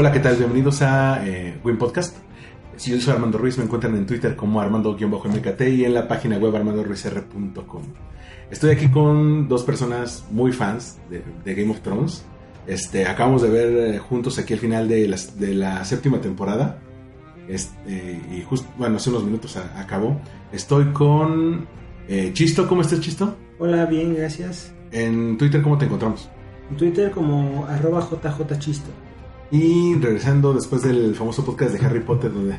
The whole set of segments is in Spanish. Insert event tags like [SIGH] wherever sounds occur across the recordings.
Hola, ¿qué tal? Bienvenidos a eh, Win Podcast. Si yo soy Armando Ruiz, me encuentran en Twitter como Armando-MKT y en la página web armandoruizr.com. Estoy aquí con dos personas muy fans de, de Game of Thrones. Este, acabamos de ver eh, juntos aquí el final de la, de la séptima temporada. Este, y justo, bueno, hace unos minutos a- acabó. Estoy con eh, Chisto. ¿Cómo estás, Chisto? Hola, bien, gracias. En Twitter, ¿cómo te encontramos? En Twitter como arroba jjchisto. Y regresando después del famoso podcast de Harry Potter, donde,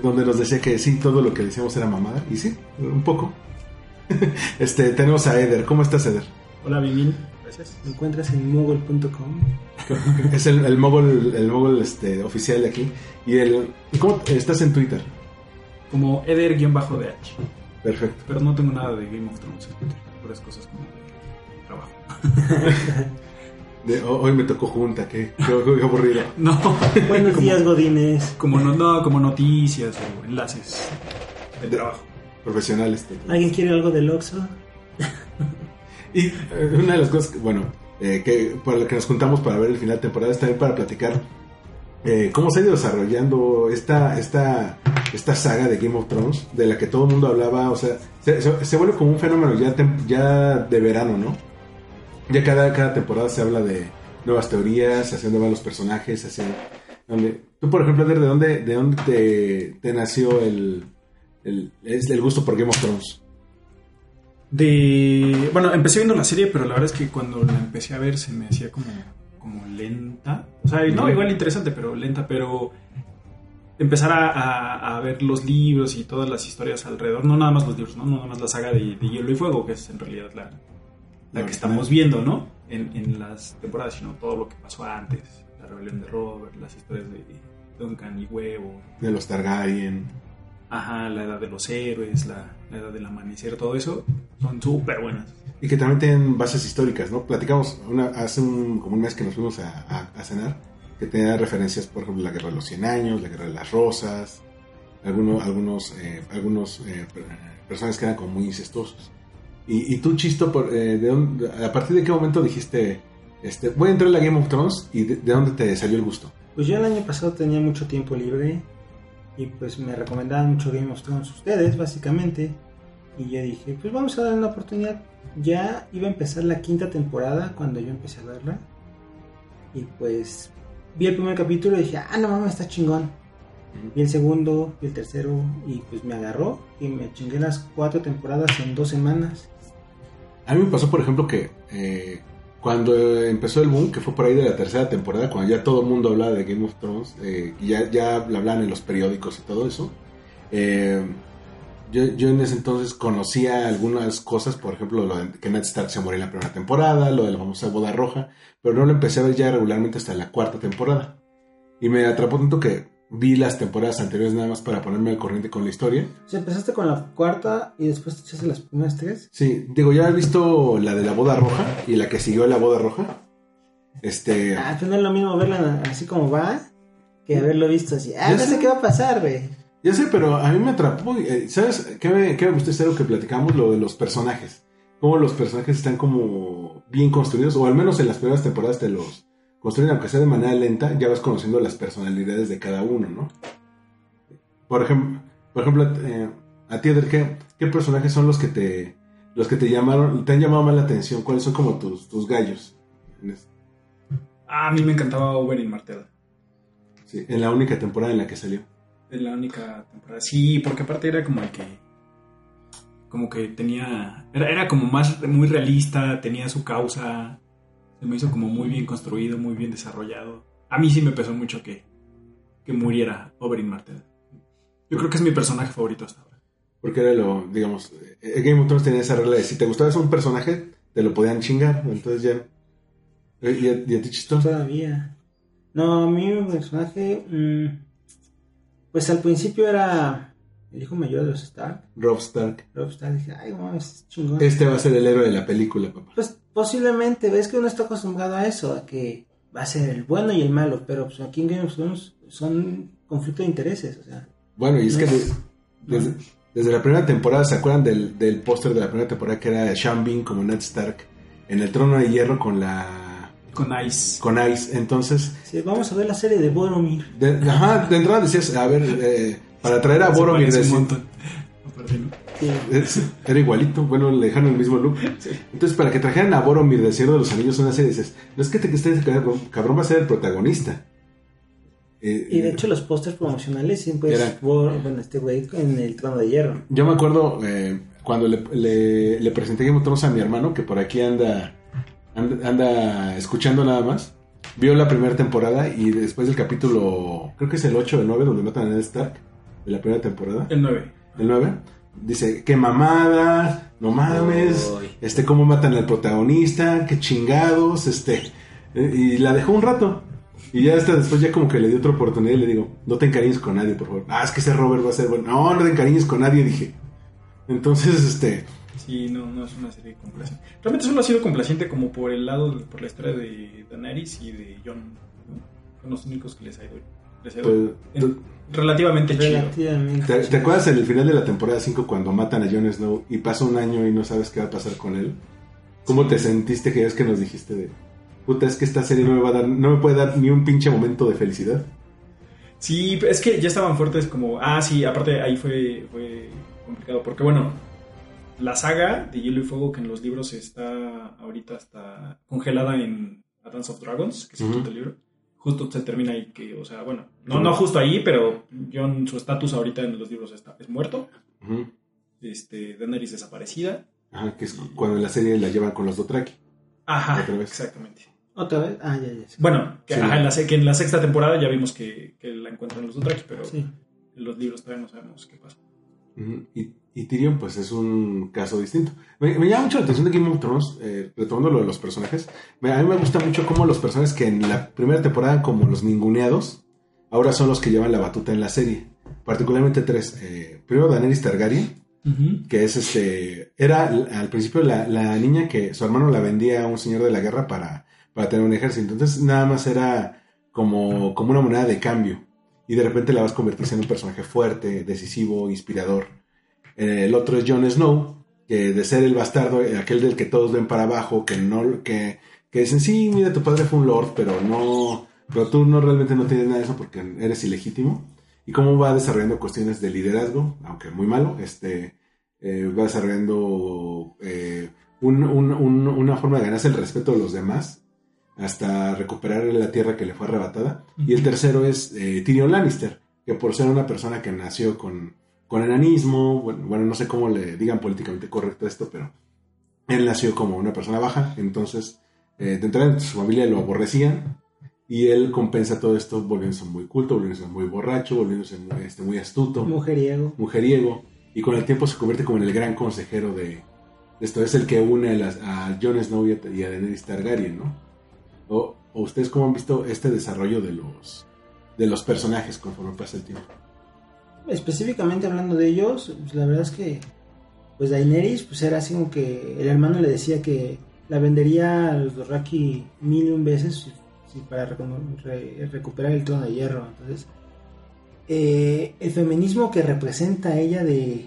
donde nos decía que sí, todo lo que decíamos era mamada. Y sí, un poco. [LAUGHS] este, tenemos a Eder. ¿Cómo estás, Eder? Hola, bien, gracias. Me encuentras en moogle.com. [LAUGHS] es el, el mogul, el mogul, este, oficial de aquí. Y el, ¿Cómo estás en Twitter? Como Eder-DH. Perfecto. Pero no tengo nada de Game of Thrones en Twitter. Puras cosas como de trabajo. [LAUGHS] De- ho- hoy me tocó junta, qué, qué, qué aburrido. [LAUGHS] No, Buenos días, Godines. como, no, no, como noticias o enlaces de trabajo. Profesional este. ¿Alguien quiere algo del Oxxo? [LAUGHS] Y eh, una de las cosas, que, bueno, eh, que para lo que nos juntamos para ver el final de temporada es también para platicar eh, cómo se ha ido desarrollando esta, esta, esta saga de Game of Thrones, de la que todo el mundo hablaba, o sea, se, se- se vuelve como un fenómeno ya, tem- ya de verano, ¿no? Ya cada, cada temporada se habla de nuevas teorías, hacia dónde van los personajes, hacia dónde... Tú, por ejemplo, Eder, ¿de dónde, de dónde te, te nació el, el, el gusto por Game of Thrones? De. Bueno, empecé viendo la serie, pero la verdad es que cuando la empecé a ver se me hacía como, como lenta. O sea, no, igual interesante, pero lenta, pero. Empezar a, a- a ver los libros y todas las historias alrededor, no nada más los libros, no, no nada más la saga de, de Hielo y Fuego, que es en realidad la, la que estamos viendo, ¿no? En, en las temporadas, sino todo lo que pasó antes, la rebelión de Robert, las historias de Duncan y Huevo, De los Targaryen. ajá, la edad de los héroes, la, la edad del amanecer, todo eso, son súper buenas. Y que también tienen bases históricas, ¿no? Platicamos una, hace un, como un mes que nos fuimos a, a- a cenar, que tenía referencias, por ejemplo, la Guerra de los 100 Años, la Guerra de las Rosas, algunos, algunos, eh, algunos eh, per- personajes que eran como muy incestuosos. Y, y tú, Chisto, por, eh, ¿de dónde- ¿a partir de qué momento dijiste, este, voy a entrar a la Game of Thrones y de, de dónde te salió el gusto? Pues yo el año pasado tenía mucho tiempo libre y pues me recomendaban mucho Game of Thrones ustedes, básicamente. Y yo dije, pues vamos a dar una oportunidad. Ya iba a empezar la quinta temporada cuando yo empecé a verla. Y pues vi el primer capítulo y dije, ah, no mames, está chingón. Vi el segundo, vi el tercero y pues me agarró y me chingué las cuatro temporadas en dos semanas. A mí me pasó, por ejemplo, que eh, cuando empezó el boom, que fue por ahí de la tercera temporada, cuando ya todo el mundo hablaba de Game of Thrones, eh, y ya, ya hablaban en los periódicos y todo eso, eh, yo, yo en ese entonces conocía algunas cosas, por ejemplo, lo de que Ned Stark se murió en la primera temporada, lo de la famosa boda roja, pero no lo empecé a ver ya regularmente hasta la cuarta temporada. Y me atrapó tanto que vi las temporadas anteriores nada más para ponerme al corriente con la historia. O sea, empezaste con la cuarta y después te echaste las primeras tres. Sí, digo, ya he visto la de la boda roja y la que siguió la boda roja. Este. Ah, pues no es lo mismo verla así como va que haberlo visto así. Ah, Ya no sé. qué va a pasar, güey. Ya sé, pero a mí me atrapó. eh, ¿Sabes qué me, qué me gustó este algo que platicamos? Lo de los personajes. Cómo los personajes están como bien construidos, o al menos en las primeras temporadas te los construyen, aunque sea de manera lenta, ya vas conociendo las personalidades de cada uno, ¿no? Por ejemplo, por ejemplo eh, a ti, Eder, ¿qué, ¿qué personajes son los que te los que te llamaron, te han llamado más la atención? ¿Cuáles son como tus, tus gallos? Ah, a mí me encantaba Oberyn Martell. Sí, en la única temporada en la que salió. En la única temporada. Sí, porque aparte era como el que. Como que tenía. Era, era como más. Muy realista, tenía su causa. Se me hizo como muy bien construido, muy bien desarrollado. A mí sí me pesó mucho que. Que muriera Oberyn Martell. Yo creo que es mi personaje favorito hasta ahora. Porque era lo, digamos, eh, Game of Thrones tenía esa regla de si te gustaba un personaje, te lo podían chingar. Entonces ya. eh, ¿Y a, y a ti, Chistón? Todavía. No, a mí mi personaje. mm, pues al principio era el hijo mayor de los Stark. Rob Stark. Rob Stark. Dije, ay, mames, es chingón. Este va a ser el héroe de la película, papá. Pues posiblemente, ves que uno está acostumbrado a eso, a que va a ser el bueno y el malo, pero pues aquí en Game of Thrones son conflictos de intereses, o sea. Bueno, y es No que es- de- desde, desde la primera temporada, ¿se acuerdan del, del póster de la primera temporada que era Sean Bean como Ned Stark en el trono de hierro con la Con Ice. con Ice? Entonces, Sí, vamos a ver la serie de Boromir. de, ajá, de entrada decías, a ver, eh, para traer a Se Boromir, es- era igualito, bueno, le dejaron el mismo look. Entonces, para que trajeran a Boromir del Señor de los Anillos una serie, dices, no es que te que este cabrón, cabrón va a ser el protagonista. Eh, Y de hecho los pósters promocionales siempre Era- es Bor- bueno, este güey en el trono de hierro. Yo me acuerdo eh, cuando le, le, le presenté Game of Thrones a mi hermano, que por aquí anda, anda, anda escuchando nada más. Vio la primera temporada y después del capítulo, creo que es el 8 o el 9, donde matan a Ned Stark, de la primera temporada, El 9. el 9, dice, qué mamada, no mames, Uy. este, cómo matan al protagonista, qué chingados, este, eh, y la dejó un rato. Y ya hasta después ya como que le di otra oportunidad y le digo, no te encariñes con nadie, por favor. Ah, es que ese Robert va a ser bueno. No, no te encariñes con nadie, dije. Entonces, este, Sí, no, no es una serie complaciente. Realmente solo ha sido complaciente como por el lado, por la historia de Daenerys y de Jon. ¿no? Son los únicos que les ha ido pues, en- relativamente chido. Relativamente. ¿te, te acuerdas en el final de la temporada 5 cuando matan a Jon Snow y pasa un año y no sabes qué va a pasar con él? ¿Cómo te sentiste que es que nos dijiste de, puta, es que esta serie no me va a dar, no me puede dar ni un pinche momento de felicidad? Sí, es que ya estaban fuertes como... Ah, sí, aparte ahí fue, fue complicado. Porque bueno, la saga de Hielo y Fuego que en los libros está ahorita está congelada en A Dance of Dragons, que es el Ujú. quinto libro. Justo se termina ahí que, o sea, bueno, no, no justo ahí, pero Jon, su estatus ahorita en los libros está, es muerto. Ujú. Este, Daenerys desaparecida. Ajá, que es cuando en la serie la llevan con los Dothraki. Ajá, Otra vez. exactamente. Otra vez. Ah, ya, ya. Bueno, que, Sí. ajá, en la, que en la sexta temporada ya vimos que, que la encuentran los Dothraki, pero Sí. en los libros todavía no sabemos qué pasa. Y, y Tyrion, pues es un caso distinto. Me, me llama mucho la atención de Game of Thrones, eh, retomando lo de los personajes. Me- a mí me gusta mucho cómo los personajes que en la primera temporada, como los ninguneados, ahora son los que llevan la batuta en la serie. Particularmente tres. Eh, primero, Daenerys Targaryen, que es este. Era al principio la, la niña que su hermano la vendía a un señor de la guerra para, para tener un ejército. Entonces, nada más era como, como una moneda de cambio. Y de repente la vas convirtiendo en un personaje fuerte, decisivo, inspirador. Eh, el otro es Jon Snow, que de ser el bastardo, eh, aquel del que todos ven para abajo, que no, que, que dicen, sí, mira, tu padre fue un lord, pero no, pero tú no realmente no tienes nada de eso porque eres ilegítimo. Y cómo va desarrollando cuestiones de liderazgo, aunque muy malo, este, eh, va desarrollando un- un- un- una forma de ganarse el respeto de los demás hasta recuperar la tierra que le fue arrebatada. Y el tercero es Tyrion Lannister, que por ser una persona que nació con, con enanismo, bueno, bueno, no sé cómo le digan políticamente correcto esto, pero él nació como una persona baja, entonces eh, de entrada su familia lo aborrecían y él compensa todo esto volviéndose muy culto, volviéndose muy borracho, volviéndose muy, este, muy astuto Mujeriego. mujeriego y con el tiempo se convierte como en el gran consejero de, de esto. Es el que une a, las, a Jon Snow y a, y a Daenerys Targaryen, ¿no? O, o ustedes cómo han visto este desarrollo de los de los personajes conforme pasa el tiempo. Específicamente hablando de ellos, pues, la verdad es que pues Daenerys pues era así como que el hermano le decía que la vendería a los Dothraki mil y un veces para recuperar el trono de hierro. Entonces, eh, el feminismo que representa ella de,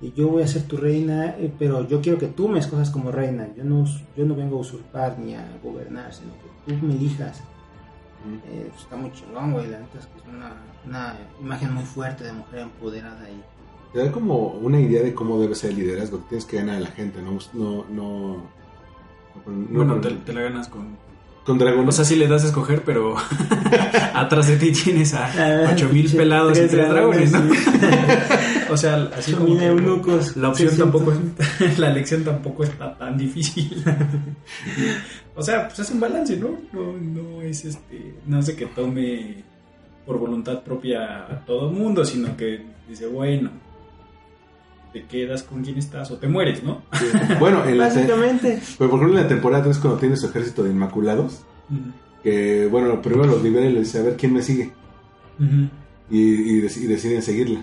de yo voy a ser tu reina, eh, pero yo quiero que tú me escojas como reina. Yo no, yo no vengo a usurpar ni a gobernar, sino que tú me elijas. Eh, pues, está muy chingón, güey. La neta es que es una, una imagen muy fuerte de mujer empoderada ahí. Te da como una idea de cómo debe ser el liderazgo, tienes que ganar a la gente, no no no, no- no- Bueno, no- te, te la ganas con, Con dragones. O sea, sí le das a escoger, pero [LAUGHS] atrás de ti tienes a Ah, 8000 sí, pelados y tres dragones, [LAUGHS] o sea, así como eunucos, la opción 600. tampoco es, [LAUGHS] la elección tampoco está tan difícil. o sea, pues es un balance, ¿no? No, no es este, no de que tome por voluntad propia a todo mundo, sino que dice, bueno, te quedas con quien estás o te mueres, ¿no? Sí. Bueno, en Básicamente. pero por ejemplo en la temporada 3 cuando tiene su ejército de inmaculados, que bueno, primero los libera y le dice, a ver, ¿quién me sigue? Y, y dec- y deciden seguirla.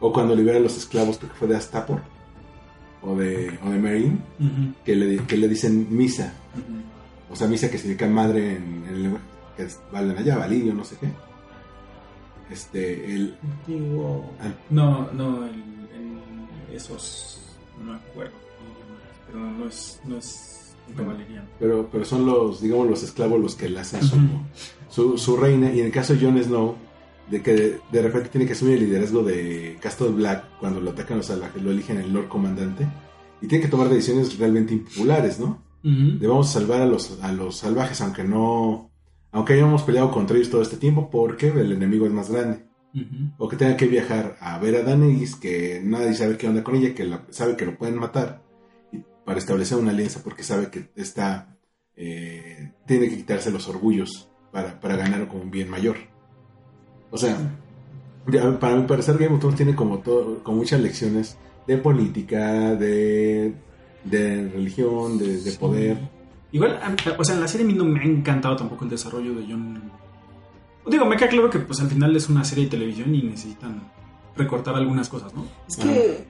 O cuando libera a los esclavos, creo que fue de Astapor, o de, o de que le, que le dicen misa. O sea, misa que significa madre en, en el lenguaje que es, valen allá, Valillo, no sé qué. Este, el... Digo, No, no, el, el- esos no me acuerdo, pero no es, no es caballería. Pero, pero son los, digamos, los esclavos los que le hacen su, su, su reina. Y en el caso de Jon Snow, de que de, de repente tiene que asumir el liderazgo de Castle Black cuando lo atacan los salvajes, lo eligen el Lord Comandante. Y tiene que tomar decisiones realmente impopulares, ¿no? Ujú. Debemos salvar a los, a los salvajes, aunque no. Aunque hayamos peleado contra ellos todo este tiempo, porque el enemigo es más grande. O que tenga que viajar a ver a Daenerys, que nadie sabe qué onda con ella, que la- sabe que lo pueden matar, y para establecer una alianza, porque sabe que está. eh, tiene que quitarse los orgullos para, para ganar con un bien mayor. O sea, ya, para mi parecer, Game of Thrones tiene como, todo, como muchas lecciones de política, de, de religión, de, de poder. Igual, o sea, en la serie a mí no me ha encantado tampoco el desarrollo de John. Digo, me queda claro que pues al final es una serie de televisión y necesitan recortar algunas cosas, ¿no? es que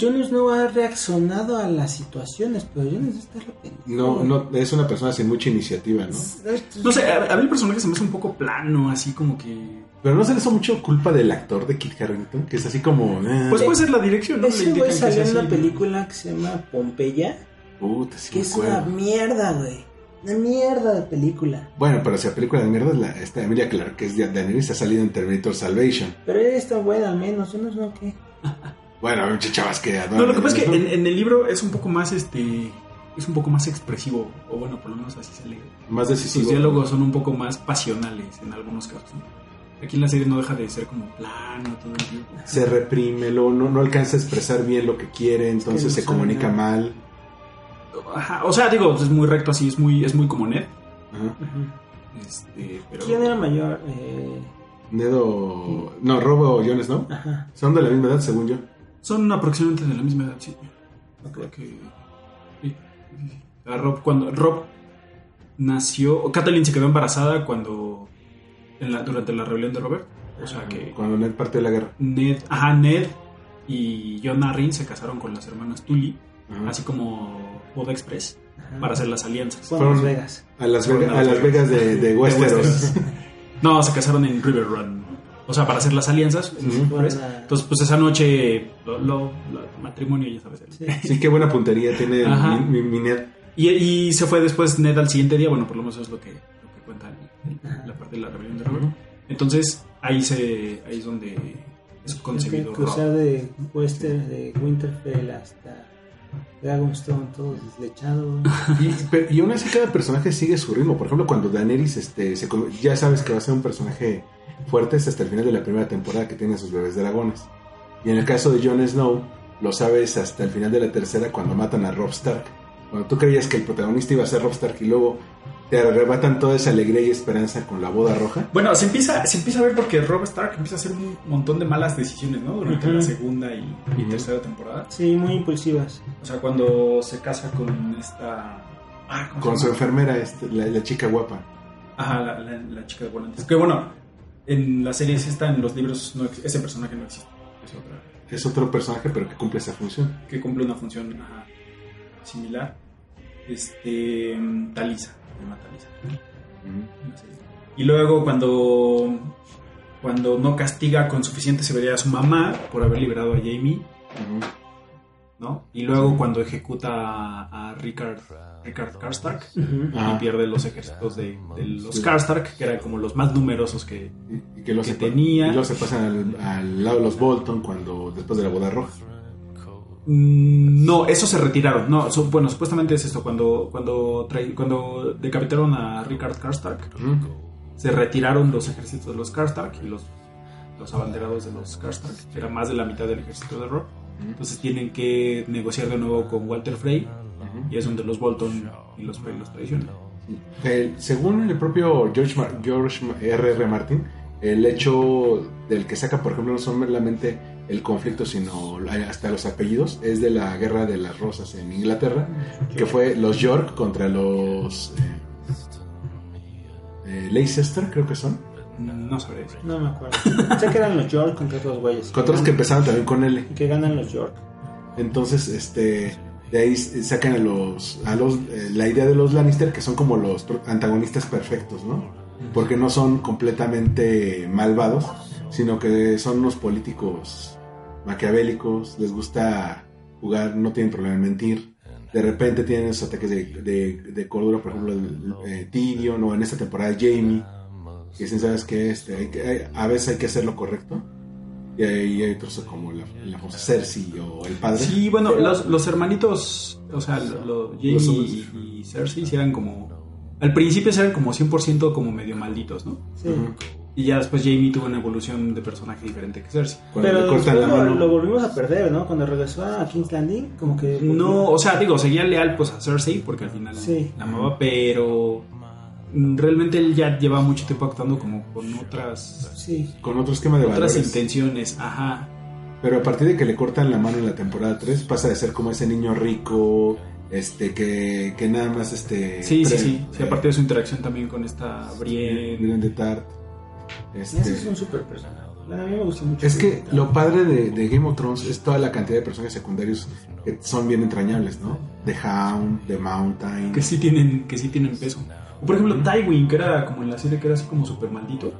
Jon Snow ha reaccionado a las situaciones, pero Jon Snow está arrepentido. No, no, es una persona sin mucha iniciativa, ¿no? No sé, a, a mí el personaje se me hace un poco plano, así como que... Pero no se le hizo mucho culpa del actor de Kit Harington, que es así como. eh, Pues puede ser la dirección, ¿no? Ese güey salió en una película que se llama Pompeya, puta, sí que me es una mierda, güey. Una mierda de película. Bueno, pero si la película de mierda es la, esta Emilia Clarke, que es de Daenerys, ha salido en Terminator Salvation. Pero ella está buena al menos, yo no sé qué. [LAUGHS] Bueno, chavas que adoran No, lo que pasa es que en, en el libro es un poco más, este... Es un poco más expresivo, o bueno, por lo menos así se lee. Más Sus decisivo. diálogos son un poco más pasionales en algunos casos. ¿no? Aquí en la serie no deja de ser como plano todo el tiempo. Se reprime, lo, no, no alcanza a expresar bien lo que quiere, entonces no se comunica nada. mal. Ajá, o sea, digo, es muy recto así, es muy, es muy como Ned. Ajá. Este, pero... ¿Quién era mayor? Eh, Nedo. No, Robo o Jon Snow. ajá. Son de la misma edad, según yo. Son aproximadamente de la misma edad, sí. Creo que... sí. A Rob, cuando Rob nació... Kathleen se quedó embarazada cuando... en la- durante la rebelión de Robert. O sea que Cuando Ned parte de la guerra. Ned... Ajá, Ned y John Arryn se casaron con las hermanas Tully. Ajá. Así como Boda Express. ajá. Para hacer las alianzas. Fueron- Las Vegas. A Las, Vegas, a a Las Vegas de, de Westeros. Westeros. [LAUGHS] No, se casaron en River Run. O sea, para hacer las alianzas. Entonces, pues esa noche, lo, lo- lo- matrimonio, ya sabes. Sí. [LAUGHS] Sí, qué buena puntería tiene mi, mi- mi Ned. Y, y se fue después Ned al siguiente día. Bueno, por lo menos es lo que, lo que cuenta el- la parte de la rebelión de Robert. Entonces, ahí se ahí es donde es concebido Hay que cruzar Rob. de Wester, de Winterfell hasta Dragonstone, todo deslechado. Y, y aún así cada personaje sigue su ritmo. Por ejemplo, cuando Daenerys este, se, ya sabes que va a ser un personaje fuerte es hasta el final de la primera temporada que tiene a sus bebés dragones. Y en el caso de Jon Snow, lo sabes hasta el final de la tercera cuando matan a Rob Stark. Cuando tú creías que el protagonista iba a ser Rob Stark y luego te arrebatan toda esa alegría y esperanza con la boda roja. Bueno, se empieza, se empieza a ver porque Rob Stark empieza a hacer un montón de malas decisiones, ¿no? Durante la segunda y, tercera temporada. Sí, muy impulsivas. O sea, cuando se casa con esta... Ah, ¿cómo se Con su enfermera, este, la, la chica guapa. Ajá, la, la- la chica de volantes. Que bueno, en la serie esta, en los libros, no ese personaje no existe. Es otra. Es otro personaje, pero que cumple esa función. Que cumple una función ajá, similar. Este. Talisa. Se llama. Y luego cuando. Cuando no castiga con suficiente severidad a su mamá por haber liberado a Jamie. ¿no? Y luego cuando ejecuta a, a Rickard, Rickard Karstark y pierde los ejércitos de, de los Karstark, que eran como los más numerosos que, Y, y que, tenía. y luego se pasan al, al lado de los Bolton cuando después de la boda roja. Mm, No, eso se retiraron. No, bueno, supuestamente es esto. Cuando, cuando, cuando decapitaron a Richard Karstark, se retiraron los ejércitos de los Karstark y los, los abanderados de los Karstark, que era más de la mitad del ejército de Rock. Entonces tienen que negociar de nuevo con Walter Frey y es donde los Bolton y los Frey los traicionan. Eh, según el propio George, Mar- George R.R. Martin, el hecho del que saca, por ejemplo, no son meramente el conflicto, sino hasta los apellidos, es de la Guerra de las Rosas en Inglaterra, que fue los York contra los eh, eh, Leicester, creo que son, No sabré. No me acuerdo. sé que eran los York contra otros güeyes. contra los que empezaron también con L. Y que ganan los York. Entonces, este, de ahí sacan a los, a los, eh, la idea de los Lannister que son como los pro- antagonistas perfectos, ¿no? Porque no son completamente malvados, sino que son unos políticos maquiavélicos, les gusta jugar, no tienen problema en mentir. De repente tienen esos ataques de, de, de cordura, por ejemplo, el, eh, Tyrion o en esta temporada Jamie, que dicen, ¿sabes qué? Este, hay que- hay- a veces hay que hacer lo correcto. Y hay, hay otros como la, la famosa Cersei o el padre. Sí, bueno, los, los hermanitos, o sea, lo, lo- Jaime Los y, y Cersei eran como... Al principio eran como 100% como medio malditos, ¿no? Sí. Ujú. Y ya después Jamie tuvo una evolución de personaje diferente que Cersei. Cuando Pero le cortan después la lo, mano. lo volvimos a perder, ¿no? Cuando regresó a King's Landing, como que... No, o sea, digo, seguía leal pues a Cersei porque al final Sí. la amaba, pero realmente él ya lleva mucho tiempo actuando como con otras Sí. con otro esquema de otras valores. intenciones, ajá. Pero a partir de que le cortan la mano en la temporada 3, pasa de ser como ese niño rico, este, que, que nada más, este... Sí, sí, pre- sí. Sí, eh, aparte de su interacción también con esta Brienne. Brienne de Tart. Este, Ese es un super personaje. Bueno, a mí me gusta mucho. Es que lo padre de, de Game of Thrones es toda la cantidad de personajes secundarios que son bien entrañables, ¿no? The Hound, The Mountain. que sí tienen que sí tienen peso. O por ejemplo, Tywin, que era como en la serie que era así como súper maldito.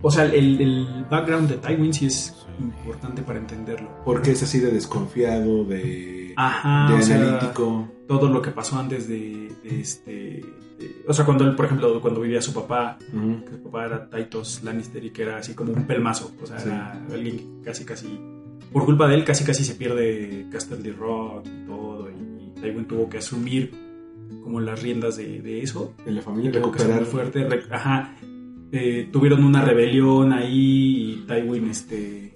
O sea, el, el background de Tywin sí es importante para entenderlo. Porque es así de desconfiado, de, Ajá, de o sea, analítico. todo lo que pasó antes de, de este... o sea, cuando él, por ejemplo, cuando vivía su papá, que su papá era Titus Lannister y que era así como un pelmazo. O sea, Sí. era alguien que casi, casi... Por culpa de él, casi, casi se pierde Castle Rock y todo. Y, y Tywin tuvo que asumir como las riendas de, de eso. En la familia recuperar fuerte. re- ajá. Eh, tuvieron una rebelión ahí y Tywin este,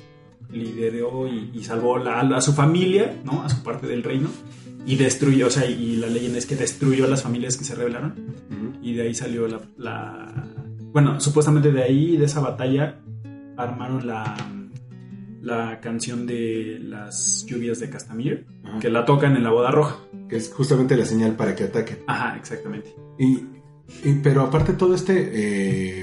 lideró y, y salvó la- a su familia, ¿no? A su parte del reino. Y destruyó, o sea, y la leyenda es que destruyó a las familias que se rebelaron. Y de ahí salió la, la- Bueno, supuestamente de ahí, de esa batalla, armaron la, la canción de las lluvias de Castamir, que la tocan en la boda roja. que es justamente la señal para que ataquen. Ajá, exactamente. Y, y- pero aparte todo este,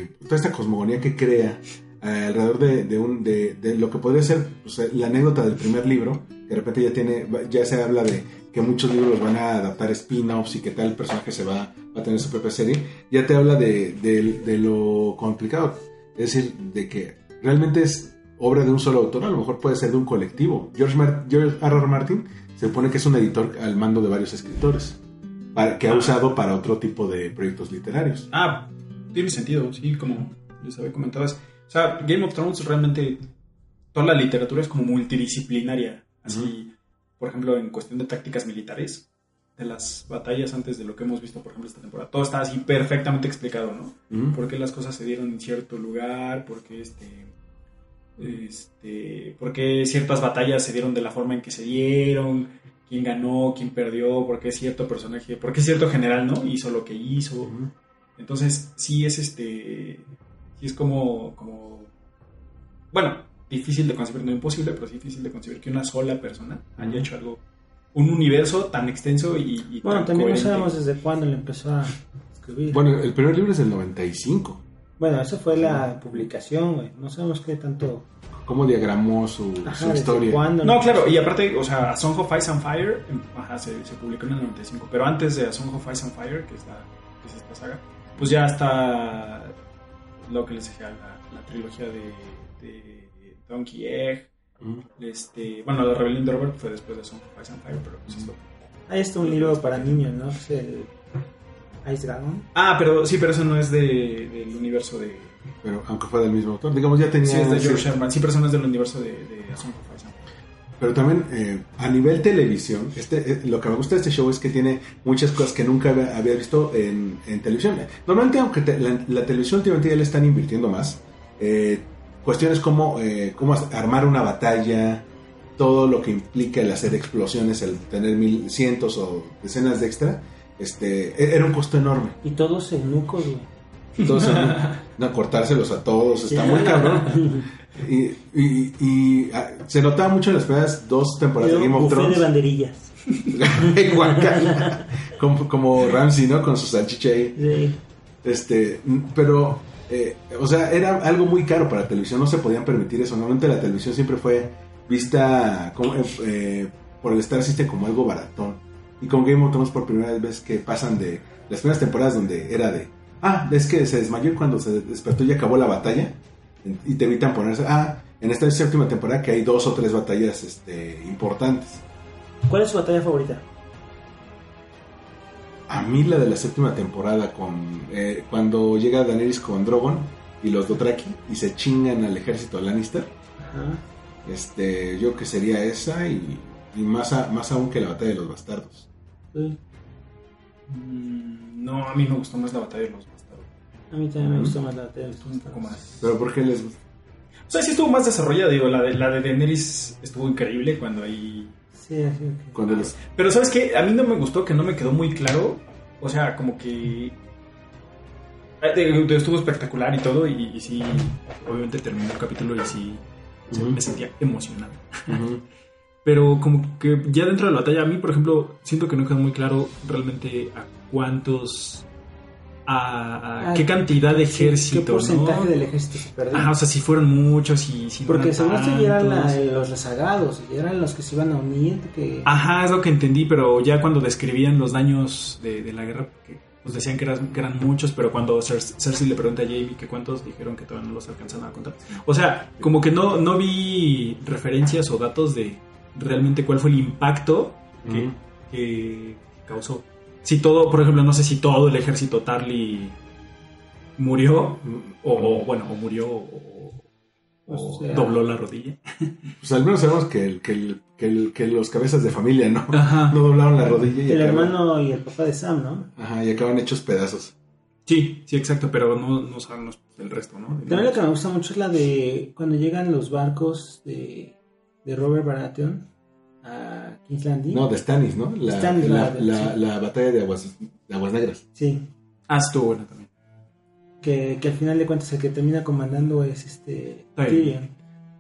eh, toda esta cosmogonía que crea eh, alrededor de, de un, de, de lo que podría ser pues, la anécdota del primer libro, que de repente ya tiene, ya se habla de que muchos libros van a adaptar spin-offs y que tal personaje se va, va a tener su propia serie, ya te habla de, de- de lo complicado, es decir, de que realmente es obra de un solo autor, a lo mejor puede ser de un colectivo. George, Mar- George R. R. Martin se supone que es un editor al mando de varios escritores, para, que ha Ah. usado para otro tipo de proyectos literarios. Ah, tiene sentido, sí, como les había comentado. O sea, Game of Thrones realmente, toda la literatura es como multidisciplinaria. Así, por ejemplo, en cuestión de tácticas militares, de las batallas antes de lo que hemos visto, por ejemplo, esta temporada, todo está así perfectamente explicado, ¿no? Ujú. por qué las cosas se dieron en cierto lugar, por qué este, este, por qué ciertas batallas se dieron de la forma en que se dieron, quién ganó, quién perdió, por qué cierto personaje, por qué cierto general, ¿no? Hizo lo que hizo. Entonces, sí es este, sí es como, como, bueno, difícil de concebir, no imposible, pero es difícil de concebir que una sola persona haya hecho algo, un universo tan extenso y, y Bueno, tan también no coherente. sabemos desde cuándo le empezó a escribir. Bueno, Bueno, el primer libro es del 95. eso fue la publicación, güey. No sabemos qué tanto... ¿Cómo diagramó su, Ajá, su historia? cuándo. No, claro, y aparte, o sea, A Song of Ice and Fire, em, ajá, se, se publicó en el 95, pero antes de A Song of Ice and Fire, que es, la, que es esta saga, pues ya está lo que les decía, la, la trilogía de, de Donkey Egg, Ujú. este, bueno, la rebelión de Robert fue después de Song of Ice and Fire, pero pues esto. Ahí está un libro para niños, ¿no? Es el Ice Dragon. Ah, pero sí, pero eso no es de, del universo de... Pero aunque fue del mismo autor, digamos, ya tenía... Sí, es de George sí. Sherman, sí, pero eso no es del universo de, de Song of Ice and Fire. pero también eh, a nivel televisión, este, eh, lo que me gusta de este show es que tiene muchas cosas que nunca había, había visto en, en televisión. Normalmente, aunque te- la, la televisión últimamente ya le están invirtiendo más, eh, cuestiones como eh, cómo armar una batalla, todo lo que implica el hacer explosiones, el tener mil, cientos o decenas de extra, este, e- era un costo enorme. Y todos eunucos, güey. Entonces, no, no, cortárselos a todos, está muy cabrón. Y, y- y, ah, se notaba mucho en las primeras dos temporadas de Game of buffet de Thrones. banderillas. [LAUGHS] Como, como Ramsey, ¿no? Con su salchicha ahí. Sí. Este, pero, eh, o sea, era algo muy caro para la televisión, no se podían permitir eso. Normalmente la televisión siempre fue vista eh, eh, por el Star System como algo baratón. Y con Game of Thrones por primera vez que pasan de las primeras temporadas donde era de, ah, es que se desmayó y cuando se despertó y acabó la batalla. Y te evitan ponerse, ah, en esta séptima temporada que hay dos o tres batallas este, importantes. ¿Cuál es su batalla favorita? A mí la de la séptima temporada, con eh, cuando llega Daenerys con Drogon y los Dothraki y se chingan al ejército Lannister, Ajá. este, yo que sería esa y, y más, a- más aún que la batalla de los bastardos. Sí. Mm, No, a mí me gustó más la batalla de los bastardos. A mí también me gusta más la batalla de los Un poco más. Pero ¿por qué les gusta? O sea, sí estuvo más desarrollada, digo, la de, la de Daenerys estuvo increíble cuando ahí... Sí, así que... Cuando les... Pero ¿sabes qué? A mí no me gustó que no me quedó muy claro. O sea, como que... eh, de- Estuvo espectacular y todo, y, y sí, obviamente terminó el capítulo y sí, me sentía emocionado. [LAUGHS] Pero como que ya dentro de la batalla, a mí, por ejemplo, siento que no quedó muy claro realmente a cuántos... A, a Ah, qué cantidad de Sí, ejército, ¿Qué porcentaje ¿no? del ejército se perdió? Ajá, o sea, si fueron muchos y si no Porque eran según esto ya eran los rezagados, y eran los que se iban a unir, que... Ajá, es lo que entendí, pero ya cuando describían los daños de, de la guerra, que, pues decían que eran, que eran muchos, pero cuando Cer- Cersei le pregunta a Jamie que cuántos, dijeron que todavía no los alcanzan a contar. O sea, como que no, no vi referencias o datos de realmente cuál fue el impacto que, que causó. Si todo, por ejemplo, no sé si todo el ejército Tarly murió, o, o, bueno, o murió o, o O sea- dobló la rodilla. Pues al menos sabemos que, el- que, el- que, el- que los cabezas de familia no, Ajá. no doblaron la rodilla y el acaban, hermano y el papá de Sam, ¿no? ajá, y acaban hechos pedazos. Sí, sí, exacto, pero no, no sabemos el resto, ¿no? También lo que me gusta mucho es la de cuando llegan los barcos de, de Robert Baratheon a King's Landing. No, de Stannis, ¿no? La, Stannis, la, la- la- sí. la batalla de aguas, de aguas negras. Sí, Ah, estuvo buena también. que, que al final de cuentas el que termina comandando es este Tyrion.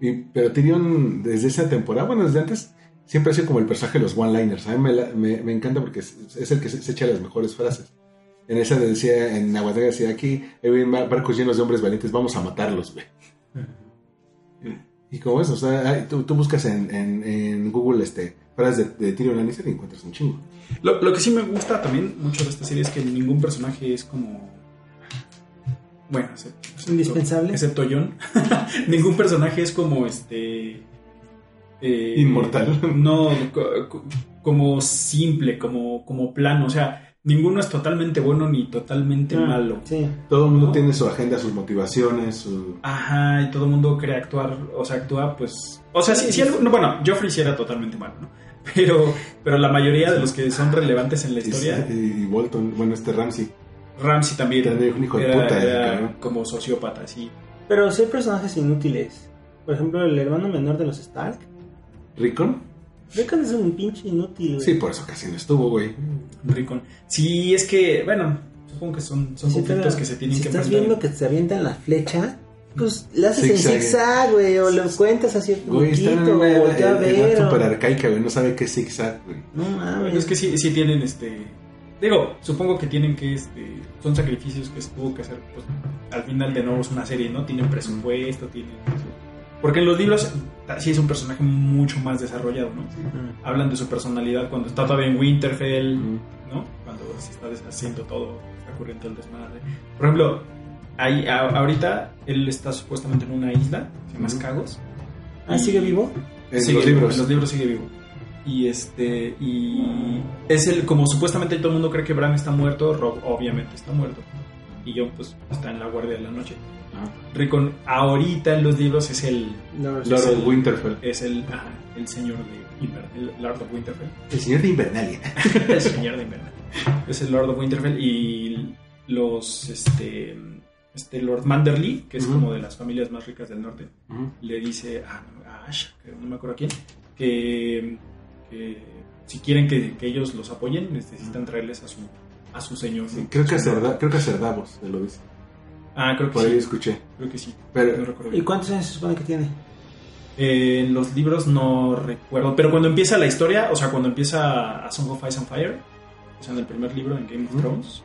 Y, pero Tyrion, desde esa temporada, bueno, desde antes, siempre ha sido como el personaje de los one-liners. A mí me, la- me- me encanta porque es, es el que se, se echa las mejores frases. En esa decía, en Aguadega decía, aquí hay barcos llenos de hombres valientes, vamos a matarlos, güey. Y como eso, o sea, tú, tú buscas en, en- en Google este, frases de, de Tyrion Lannister y encuentras un chingo. Lo, lo que sí me gusta también mucho de esta serie es que ningún personaje es como. Bueno, excepto, Indispensable. Excepto John. [LAUGHS] ningún personaje es como este. eh, Inmortal. No, co- co- como simple, como, como plano. O sea, ninguno es totalmente bueno ni totalmente Ah, malo. Sí. Todo el mundo ¿No? tiene su agenda, sus motivaciones, su... Ajá, y todo el mundo cree actuar, o sea, actúa pues... O sea, sí, sí, algo- no, bueno, Joffrey sí era totalmente malo, ¿no? [LAUGHS] Pero, pero la mayoría de los que son relevantes en la historia, Y, y Bolton, bueno, este Ramsey. Ramsey también un hijo de era, puta, era como sociópata, sí. Pero sí hay personajes inútiles. Por ejemplo, el hermano menor de los Stark. ¿Rickon? Rickon es un pinche inútil. güey. Sí, por eso casi no estuvo, güey. Ricon. Sí, es que, bueno, supongo que son, son Si conflictos te- que se tienen si que estás enfrentar. viendo que te avientan la flecha, pues la haces Zigzag. en zigzag, güey, o lo cuentas así Güey, está en poquito, una o- arcaica, güey. No sabe qué es zigzag, güey. No mames. Bueno, es que sí, sí tienen este... Digo, supongo que tienen que, este, son sacrificios que se tuvo que hacer, pues, al final de nuevo es una serie, ¿no? Tienen presupuesto, tienen... Porque en los libros sí es un personaje mucho más desarrollado, ¿no? Hablan de su personalidad cuando está todavía en Winterfell. ¿no? Cuando se está deshaciendo todo, está ocurriendo el desmadre. Por ejemplo, ahí, a- ahorita él está supuestamente en una isla, se llama. Skagos. ¿Ah, sigue vivo? En Sigue los vivo, libros. En los libros sigue vivo. Y este, y es el, como supuestamente todo el mundo cree que Bran está muerto, Rob obviamente está muerto. Y Jon pues está en la guardia de la noche. Rickon ahorita en los libros es el Lord- of Winterfell. es el, el señor de Inver- el Lord of Winterfell. El señor de Invernalia. [LAUGHS] el señor de Inverno. Es el Lord of Winterfell y los este este Lord Manderly, que es como de las familias más ricas del norte, le dice a, a Ash, que no me acuerdo a quién, que, que si quieren que, que ellos los apoyen, necesitan traerles a su a su señor. Sí, ¿no? creo que Cerda- creo que Cerdavos se lo dice. Ah, creo que Por ahí sí. escuché. Creo que sí. Pero- no recuerdo ¿Y cuántos años se supone que tiene? Eh, en los libros no recuerdo, pero cuando empieza la historia, o sea, cuando empieza A Song of Ice and Fire, o sea, en el primer libro en Game of. Thrones,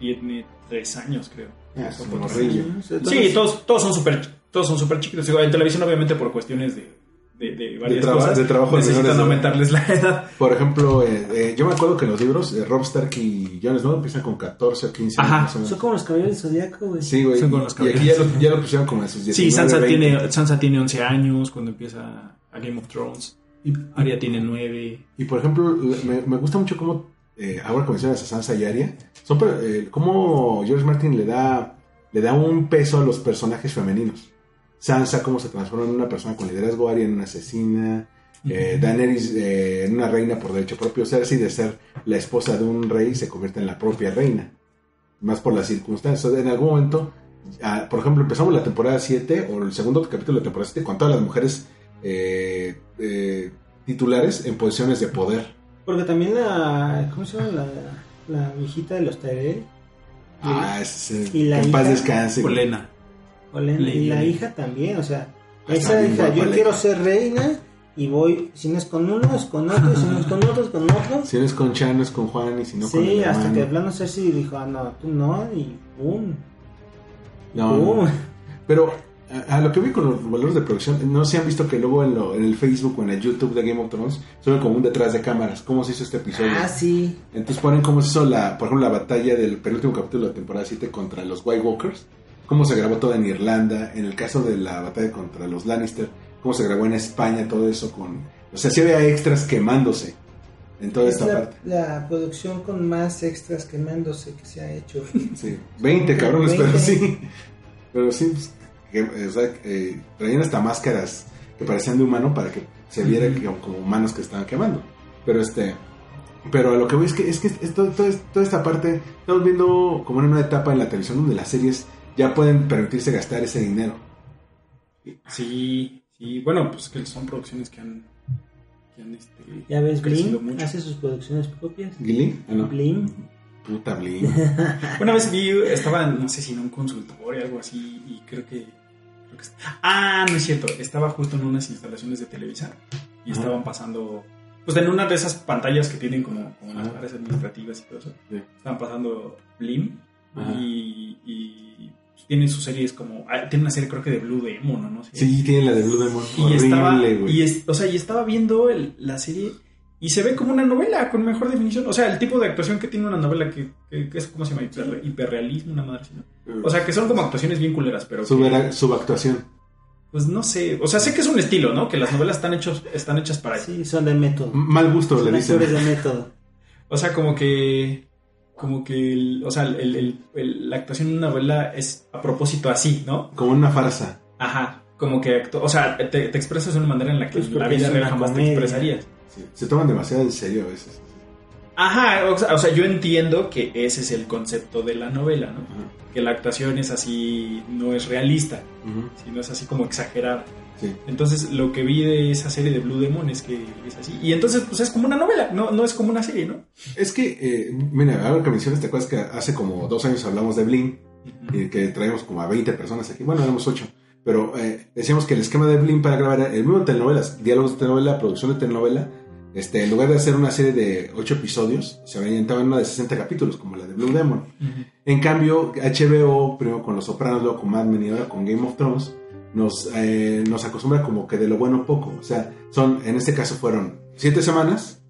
tiene tres años, creo. Ah. Sí, Sí, todos, todos son súper todos son súper chiquitos. Digo, en televisión, obviamente, por cuestiones de, de, de varias traba- cosas, de trabajo de necesitan de aumentarles la [LAUGHS] edad. Por ejemplo, eh, eh, yo me acuerdo que en los libros eh, Rob Stark y Jon Snow empiezan con 14 o 15 años Ajá. o menos. Son como los caballeros del zodiaco, güey. Sí, güey. Son con los y aquí ya lo, ya lo pusieron como en sus 19, Sí, Sansa 20. tiene, Sansa tiene 11 años cuando empieza a Game of Thrones. Y, Arya tiene 9. y, por ejemplo, me, me gusta mucho cómo, eh, ahora que mencionas a Sansa y Arya, son, eh, cómo George Martin le da, le da un peso a los personajes femeninos. Sansa, cómo se transforma en una persona con liderazgo, Arya en una asesina, eh, Daenerys eh, en una reina por derecho propio, Cersei de ser la esposa de un rey se convierte en la propia reina, más por las circunstancias. En algún momento, ah, por ejemplo, empezamos la temporada 7 o el segundo capítulo de la temporada 7 con todas las mujeres eh, eh, titulares en posiciones de poder. Porque también la. ¿Cómo se llama? La, la viejita de los Tyrell. Ah, es, ¿Y la en paz descanse. güey. Olena. Y la hija también, o sea, esa hija, yo quiero ser reina y voy, si no es con uno, es con otro, si no es con otro, es con otro. [LAUGHS] Si no es con Chan, es con Juan, y si no con sí, hasta hermano. que de plano Cersei dijo, ah, no, tú no, y boom. No, boom. Pero a, a lo que vi con los valores de producción, no se han visto que luego en, lo- en el Facebook o en el YouTube de Game of Thrones suben como un detrás de cámaras, cómo se hizo este episodio. Ah, sí. Entonces ponen cómo se hizo, la, por ejemplo, la batalla del penúltimo capítulo de la temporada 7 contra los White Walkers, cómo se grabó todo en Irlanda, en el caso de la batalla contra los Lannister, cómo se grabó en España, todo eso con... O sea, sí había extras quemándose en toda Es esta la, parte. la producción con más extras quemándose que se ha hecho. Sí, 20 cabrones, 20. pero sí. Pero sí, pues, que, o sea, eh, traían hasta máscaras que parecían de humano para que se viera que- como humanos que estaban quemando. Pero este. Pero a lo que voy es que, es que todo es- toda esta parte, estamos viendo como en una etapa en la televisión donde las series ya pueden permitirse gastar ese dinero. Sí, sí. Bueno, pues que son producciones que han. Que han este, Ya ves, Blim mucho. hace sus producciones propias. ¿Gilly? Ah, no. Blim. Puta Blim. [LAUGHS] Una vez vi, estaba, no sé si en un consultorio o algo así, y creo que. creo que- ah, no es cierto. Estaba justo en unas instalaciones de Televisa y estaban pasando. Pues en una de esas pantallas que tienen como, como las áreas administrativas y todo eso. Sí. Estaban pasando Blim y, y tienen sus series como. ah, Tiene una serie, creo que de Blue Demon, ¿o ¿no? sé. Sí, tiene la de Blue Demon. Y estaba, Horrible, güey. y es- o sea, y estaba viendo el- la serie y se ve como una novela con mejor definición. O sea, el tipo de actuación que tiene una novela que, que- que es, ¿cómo se llama? Hiper- hiperrealismo, una madre ¿no? O sea, que son como actuaciones bien culeras, pero... que- subactuación. pues no sé. O sea, sé que es un estilo, ¿no? Que las novelas están, hechos, están hechas para eso. Sí, son de método. Mal gusto, Son le dicen. actores de método. O sea, como que... Como que, el- o sea, el- el- el- la actuación en una novela es a propósito así, ¿no? Como una farsa. Ajá. Como que, actú- o sea, te, te expresas de una manera en la que Pues en la vida real jamás te expresarías. Sí, Se toman demasiado en serio a veces. Ajá, o sea, o sea, yo entiendo que ese es el concepto de la novela, ¿no? Ajá. Que la actuación es así, no es realista, sino es así como exagerada. Sí. Entonces, lo que vi de esa serie de Blue Demon es que es así. Y entonces, pues es como una novela, no, no es como una serie, ¿no? Es que, eh, mira, ahora que mencionas, te acuerdas que hace como dos años hablamos de Blim, y que traíamos como a 20 personas aquí, bueno, éramos 8, pero eh, decíamos que el esquema de Blim para grabar era el mismo de telenovelas, diálogos de telenovela, producción de telenovela, este, en lugar de hacer una serie de 8 episodios, se aventaban una de 60 capítulos, como la de Blue Demon. En cambio, HBO, primero con Los Sopranos, luego con Mad Men y ahora con Game of Thrones, nos, eh, nos acostumbra como que de lo bueno poco. O sea, son, en este caso fueron 7 semanas,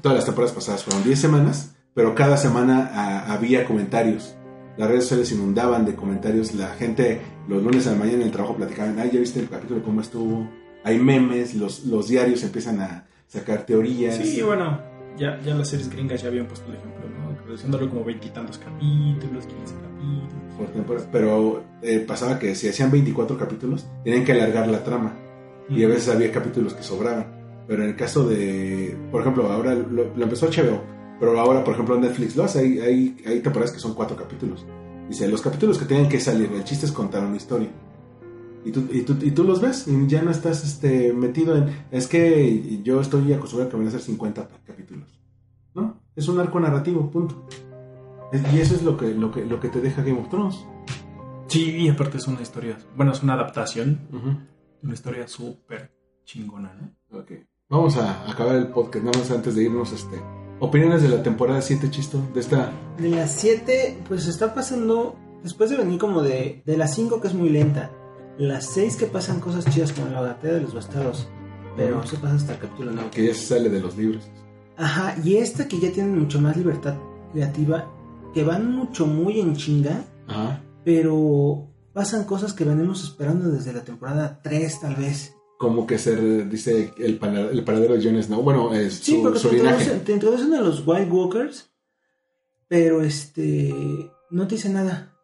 todas las temporadas pasadas fueron 10 semanas, pero cada semana ah, había comentarios. Las redes sociales inundaban de comentarios, la gente los lunes a la mañana en el trabajo platicaban, ay, ya viste el capítulo, cómo estuvo. Hay memes, los, los diarios empiezan a sacar teorías. Sí, bueno, ya, ya las series gringas ya habían puesto el ejemplo, ¿no? reduciéndolo como veintitantos capítulos, quince capítulos. Por temporada. Pero eh, pasaba que si hacían 24 capítulos, tenían que alargar la trama. Y a veces había capítulos que sobraban. Pero en el caso de, por ejemplo, ahora lo, lo empezó HBO, pero ahora, por ejemplo, en Netflix lo hace. Hay, hay, hay temporadas que son cuatro capítulos. Dice, los capítulos que tengan que salir, el chiste es contar una historia. Y tú, y tú, y tú los ves y ya no estás este, metido en... Es que yo estoy acostumbrado a que van a ser 50 capítulos. ¿No? Es un arco narrativo, punto. Y eso es lo que, lo que, lo que te deja Game of Thrones. Sí, y aparte es una historia, bueno, es una adaptación, Ujú. una historia súper chingona, ¿no? Ok. Vamos a acabar el podcast, nada más antes de irnos. Este, opiniones de la temporada 7, Chisto, de esta... De las 7, pues está pasando. Después de venir como de, de las 5, que es muy lenta. Las 6 que pasan cosas chidas como la batalla de los bastardos. Pero se pasa hasta el capítulo 9. que ya se sale de los libros. Ajá, y esta que ya tienen mucho más libertad creativa. Que van mucho muy en chinga. Ajá. Pero pasan cosas que venimos esperando desde la temporada 3, tal vez. Como que se re- dice el, paradero de Jon Snow. Bueno, es Sí, su, porque su te introducen, te introducen a los White Walkers, pero este no te dicen nada.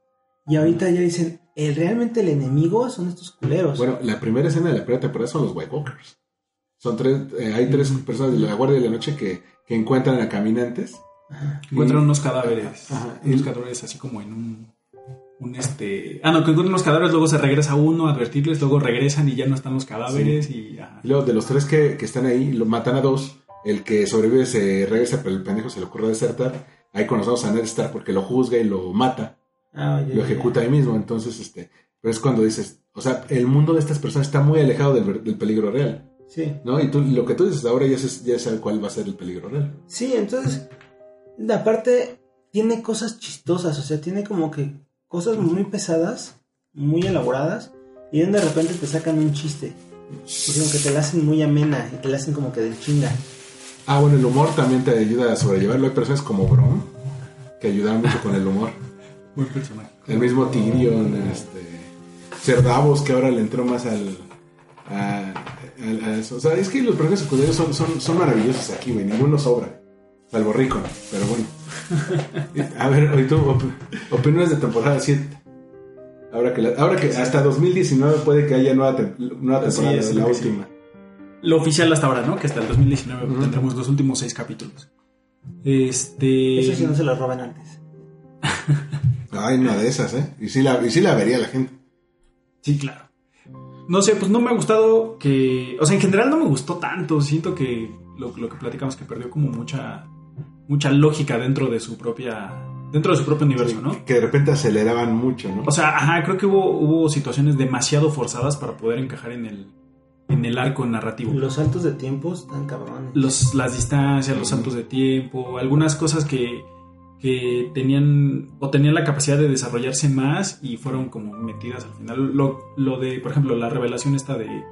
Y ahorita ya dicen, el realmente el enemigo son estos culeros. Bueno, la primera escena de la primera temporada son los White Walkers. Son tres, eh, hay tres personas de la Guardia de la Noche que, que encuentran a caminantes. Encuentran unos cadáveres, Ajá. unos cadáveres así como en un, un este... Ah, no, que encuentran los cadáveres, luego se regresa uno a advertirles, luego regresan y ya no están los cadáveres y... ajá. Y luego de los tres que, que están ahí, lo matan a dos. El que sobrevive se regresa, pero el pendejo se le ocurre desertar. Ahí conocemos a Ned Stark porque lo juzga y lo mata. Ah, ya, lo ya. ejecuta ahí mismo. Entonces, este, pero es cuando dices, o sea, el mundo de estas personas está muy alejado del, del peligro real, Sí. ¿no? Y tú, lo que tú dices ahora ya, ya sabes cuál va a ser el peligro real. Sí, entonces, aparte, tiene cosas chistosas, o sea, tiene como que cosas muy pesadas, muy elaboradas, y de repente te sacan un chiste. Porque como que te la hacen muy amena y te la hacen como que del chinga. Ah, bueno, el humor también te ayuda a sobrellevarlo. Hay personas como Brom que ayudan mucho con el humor. Buen personaje. El mismo Tyrion, este, Ser Davos, que ahora le entró más al, a, al- a eso. O sea, es que los personajes secundarios son, son, son maravillosos aquí, güey. Ninguno sobra. Salvo Rico, pero bueno. A ver, hoy tú, op- opiniones de temporada 7. Ahora que, la- ahora que hasta 2019 puede que haya nueva, temporada, es, la que sí. última. Lo oficial hasta ahora, ¿no? Que hasta el 2019 Ujú. tendremos los últimos seis capítulos. Este... Eso sí no se lo roban antes. [LAUGHS] Ay, una de esas, ¿eh? Y sí la, y sí la vería la gente. Sí, claro. No sé, pues no me ha gustado que... O sea, en general no me gustó tanto. Siento que lo, lo que platicamos que perdió como mucha mucha lógica dentro de su propia dentro de su propio universo, ¿no? Que de repente aceleraban mucho, ¿no? O sea, ajá, creo que hubo, hubo situaciones demasiado forzadas para poder encajar en el en el arco narrativo. Los saltos de tiempo están cabrones. Los, las distancias, los saltos de tiempo, algunas cosas que, que tenían o tenían la capacidad de desarrollarse más y fueron como metidas al final. Lo, lo de, por ejemplo, la revelación esta de,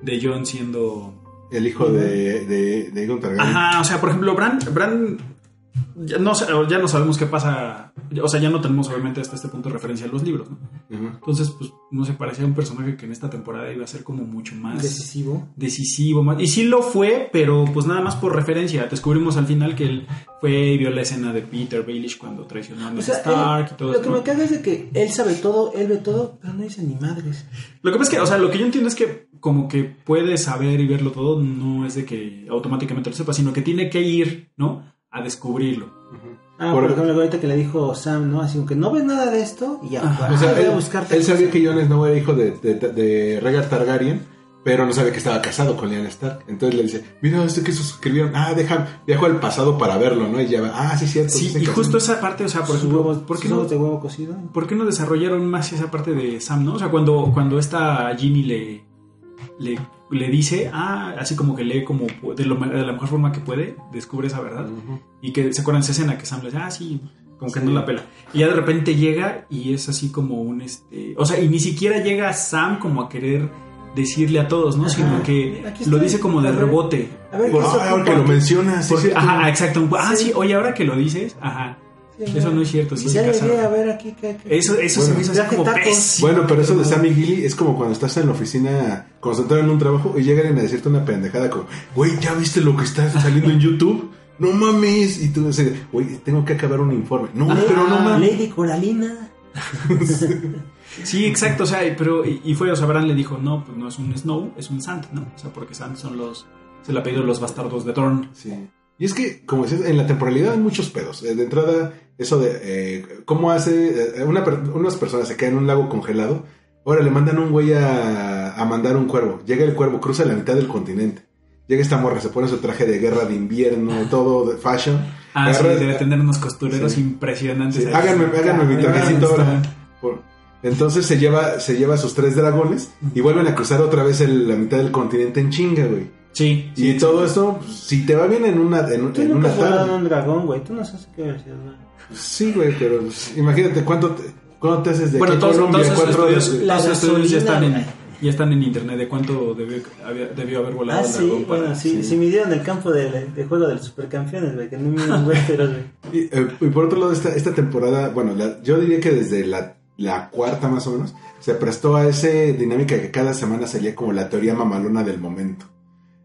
de John siendo... el hijo de, de, de. Ajá, o sea, por ejemplo, Bran, Bran ya, no, ya no sabemos qué pasa, o sea, ya no tenemos obviamente hasta este punto referencia a los libros. Entonces, pues, no sé, parecía un personaje que en esta temporada iba a ser como mucho más Decisivo. decisivo. Más, y sí lo fue, pero pues nada más por referencia. Descubrimos al final que él fue y vio la escena de Peter Baelish cuando traicionó a Ned O sea, Stark él- y todo lo que ¿no? me caga es de que él sabe todo, él ve todo, pero no dice ni madres. Lo que pasa es que, o sea, lo que yo entiendo es que como que puede saber y verlo todo, no es de que automáticamente lo sepa, sino que tiene que ir, ¿no? A descubrirlo. Ah, Por- por, ejemplo, ahorita que le dijo Sam, ¿no? Así que no ves nada de esto y ya. Ah, O sea, voy a él, buscarte. él sabía que Jon Snow era hijo de, de, de, de Rhaegar Targaryen, pero no sabía que estaba casado con Lyanna Stark. Entonces le dice, mira, esto que suscribieron. Ah, deja, viajo al pasado para verlo, ¿no? Y ya va, ah, sí, cierto. Sí, y justo esa parte, o sea, por Sus ejemplo, huevos, ¿por qué no, de huevo cocido. ¿por qué no desarrollaron más esa parte de Sam, no? O sea, cuando, cuando esta Ginny le, le, le dice, ah, así como que lee como de, lo de la mejor forma que puede, descubre esa verdad. Y que se acuerdan de esa escena que Sam le dice, ah, sí, como que Sí. no la pela. Y ya de repente llega y es así como un, este, o sea, y ni siquiera llega Sam como a querer decirle a todos, ¿no? Ajá. Sino que lo dice como de A ver. rebote. A ver, Por- ¿qué se ah, ahora que lo mencionas, Porque- ajá, exacto. Ah, Sí. sí, oye, ahora que lo dices, ajá. Sí, Eso no es cierto, sí se a ver aquí que... que- Eso, eso se Bueno. me hizo así como pésimo. Bueno, pero eso de Sammy Gilly es como cuando estás en la oficina concentrado en un trabajo y llegan a decirte una pendejada como, güey, ¿ya viste lo que está saliendo en YouTube? no mames. Y tú dices, güey, tengo que acabar un informe. No, pero no mames. Lady Coralina. [LAUGHS] Sí, exacto, o sea, y- pero y, y fue, o sea, Bran le dijo, no, pues no es un Snow, es un Sand, ¿no? O sea, porque Sand son los, se le ha pedido los bastardos de Dorn. Sí. Y es que, como decías, en la temporalidad hay muchos pedos. Eh, De entrada, eso de eh, cómo hace eh, una, unas personas se caen en un lago congelado. Ahora le mandan un güey a, a mandar un cuervo. Llega el cuervo, cruza la mitad del continente. Llega esta morra, se pone su traje de guerra de invierno, todo de fashion. Ah, sí, debe tener unos costureros Sí. impresionantes. Sí, háganme, háganme mi Ah, trajecito ahora. Entonces se lleva, se lleva a sus tres dragones y vuelven a cruzar otra vez el- la mitad del continente en chinga, güey. Sí, Y sí, todo esto, pues, si te va bien en una, en, Tú en nunca una has volado en tarde. un dragón, güey. Tú no sabes qué va. Sí, güey, pero pues, imagínate cuánto te, cuánto te haces de Bueno, todos, Colombia, todos estudios, de- La todos estudios ya están, en, ya están en internet de cuánto debió, había- debió haber volado Ah, el sí, dragón para- bueno, sí, sí midieron el campo de, de juego de los supercampeones, güey, que no midieron Westeros, güey. Y, eh, y por otro lado, esta, esta temporada, bueno, la- yo diría que desde la, la cuarta más o menos, se prestó a esa dinámica que cada semana salía como la teoría mamalona del momento.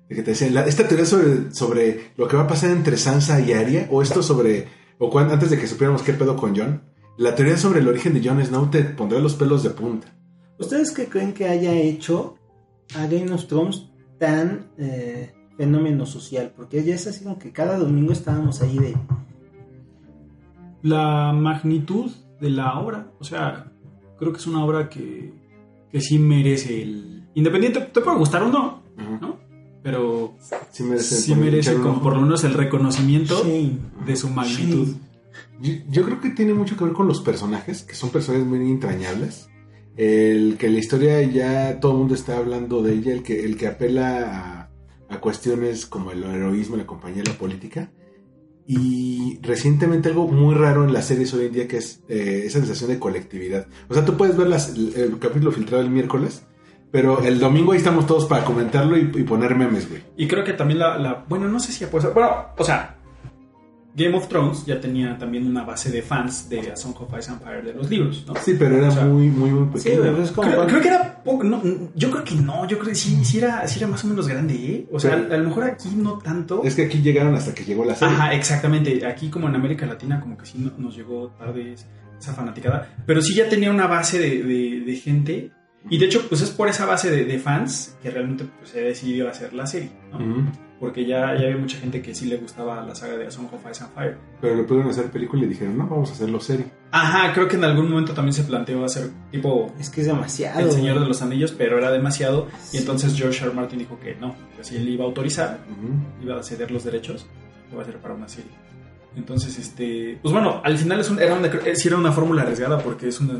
Que te decían, la- esta teoría sobre, sobre lo que va a pasar entre Sansa y Arya, o esto sobre, o cuan- antes de que supiéramos qué pedo con Jon, la teoría sobre el origen de Jon Snow te pondrá los pelos de punta. ¿Ustedes qué creen que haya hecho a Game of Thrones tan eh, fenómeno social? Porque ya es así como que cada domingo estábamos ahí de... la magnitud de la obra. O sea, creo que es una obra que, que sí merece el. Independiente, te puede gustar o no, ¿no? Pero Sí merece, sí como por lo menos el reconocimiento de su magnitud. Yo, yo creo que tiene mucho que ver con los personajes, que son personajes muy entrañables. El que la historia ya todo el mundo está hablando de ella, el que, el que apela a, a cuestiones como el heroísmo, la compañía, la política. Y recientemente algo muy raro en las series hoy en día que es eh, esa sensación de colectividad. O sea, tú puedes ver las- el, el capítulo filtrado el miércoles, pero el domingo ahí estamos todos para comentarlo y, y poner memes, güey. Y creo que también la, la- Bueno, no sé si puede ser. Bueno, o sea. Game of Thrones ya tenía también una base de fans de A Song of Ice and Fire de los libros, ¿no? Sí, pero era O sea, muy, muy, muy pequeño. güey, es como... Creo, cuando- creo que era poco, no, yo creo que no, yo creo que sí, sí era, sí era más o menos grande, ¿eh? O sea, Pero- a, a lo mejor aquí no tanto. Es que aquí llegaron hasta que llegó la serie. Ajá, exactamente. Aquí como en América Latina como que sí no- nos llegó tarde es- esa fanaticada. Pero sí ya tenía una base de, de- de gente. Y de hecho, pues es por esa base de, de fans que realmente pues, se decidió hacer la serie, ¿no? Ujú. Porque ya, ya había mucha gente que sí le gustaba la saga de A Song of Ice and Fire. Pero lo pudieron hacer película y dijeron, no, vamos a hacerlo serie. Ajá, creo que en algún momento también se planteó hacer tipo Es que es demasiado. El Señor de los Anillos, pero era demasiado. Y entonces George R. Martin dijo que no, que si él iba a autorizar, Ujú. iba a ceder los derechos, lo va a hacer para una serie. Entonces, este, pues bueno, al final es un- era una, sí era una fórmula arriesgada porque es una,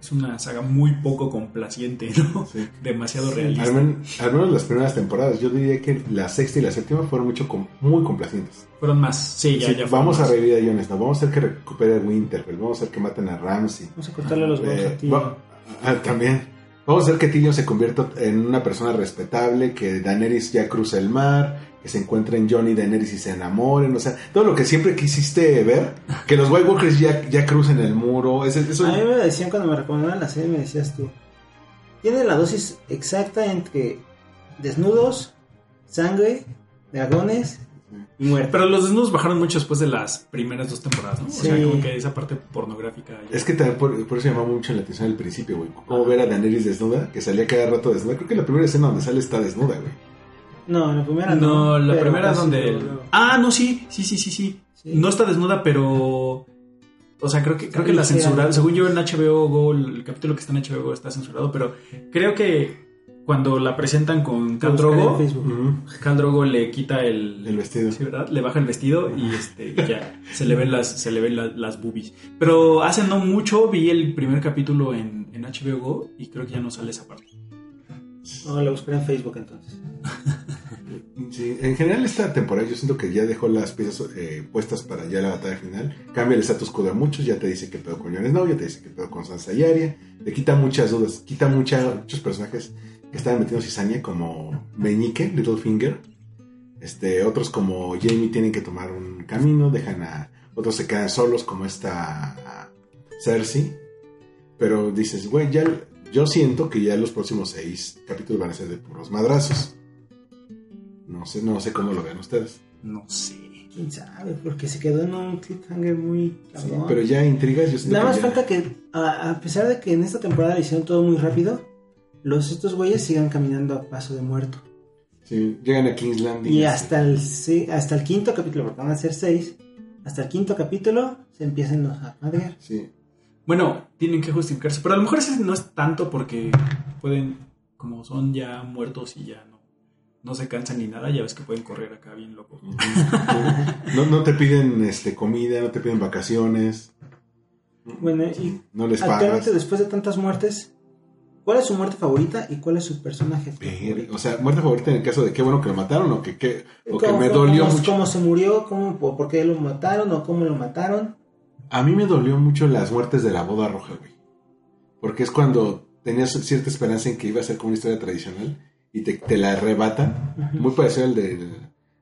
es una saga muy poco complaciente, ¿no? Sí. [LAUGHS] Demasiado Al, realista. men- al menos las primeras temporadas. Yo diría que la sexta y la séptima fueron mucho com- muy complacientes. Fueron más, sí, ya, Sí, ya vamos a revivir a Jon Snow, vamos a hacer que recupere a Winterfell, vamos a hacer que maten a Ramsey. Vamos a cortarle los huevos Eh, a ti. va- ah, también. Vamos a hacer que Tyrion se convierta en una persona respetable, que Daenerys ya cruce el mar, que se encuentren Jon y Daenerys y se enamoren, o sea, todo lo que siempre quisiste ver, que los White Walkers ya, ya crucen el muro, ese- eso, A mí me decían cuando me recomendaban la serie, me decías tú, tiene la dosis exacta entre desnudos, sangre, dragones y muerte. Pero los desnudos bajaron mucho después de las primeras dos temporadas, ¿no? O sea, como que esa parte pornográfica. ya- Es que también por, por eso llamaba mucho la atención al principio, güey. Cómo ver a Daenerys desnuda, que salía cada rato desnuda. Creo que la primera escena donde sale está desnuda, güey. No, la primera no. No, la pero primera es casi donde... Ah, no, sí, sí, sí, sí, sí. Sí. No está desnuda, pero... O sea, creo que, creo que la ligera. censuraron. Según yo en HBO Go, el capítulo que está en HBO Go está censurado, pero creo que cuando la presentan con Lo buscaré en Drogo. Khal Drogo le quita el, El vestido. Sí, ¿verdad? Le baja el vestido y este y ya se le ven las se le ven la- las boobies. Pero hace no mucho vi el primer capítulo en, en HBO Go y creo que ya no sale esa parte. No, lo buscaré en Facebook entonces. [LAUGHS] En general esta temporada yo siento que ya dejó las piezas eh, puestas para ya la batalla final. Cambia el status quo de muchos, ya te dice que pedo con Jon Snow, ya te dice que pedo con Sansa y Arya. Le quita muchas dudas, quita muchos personajes que estaban metiendo cizaña como Meñique, Littlefinger. Este, otros como Jamie tienen que tomar un camino, dejan a... Otros se quedan solos como esta Cersei. Pero dices, güey, ya... Yo siento que ya los próximos seis capítulos van a ser de puros madrazos. No sé, no sé cómo lo vean ustedes. No sé. quién sabe, porque se quedó en un cliffhanger muy Sí, cabrón. pero ya intrigas, yo Nada más ya- falta que, a, a pesar de que en esta temporada le hicieron todo muy rápido, los estos güeyes sigan caminando a paso de muerto. Sí, llegan a King's Landing. Y este, hasta el, sí, hasta el quinto capítulo, porque van a ser seis, hasta el quinto capítulo se empiezan los a madrear. Sí. Bueno, tienen que justificarse, pero a lo mejor ese no es tanto porque pueden, como son ya muertos y ya no, no se cansan ni nada, ya ves que pueden correr acá bien loco. [LAUGHS] No, no te piden este comida, no te piden vacaciones, Bueno, y no les pagas. actualmente después de tantas muertes, ¿cuál es su muerte favorita y cuál es su personaje favorito? O sea, muerte favorita en el caso de qué bueno que lo mataron o que, qué- o que ¿Cómo me dolió ¿Cómo- mucho. ¿Cómo se murió? ¿Cómo, por, por qué lo mataron? ¿O cómo lo mataron? A mí me dolió mucho las muertes de la boda roja, güey. Porque es cuando tenías cierta esperanza en que iba a ser como una historia tradicional y te, te la arrebatan. Ujú. Muy parecido al del,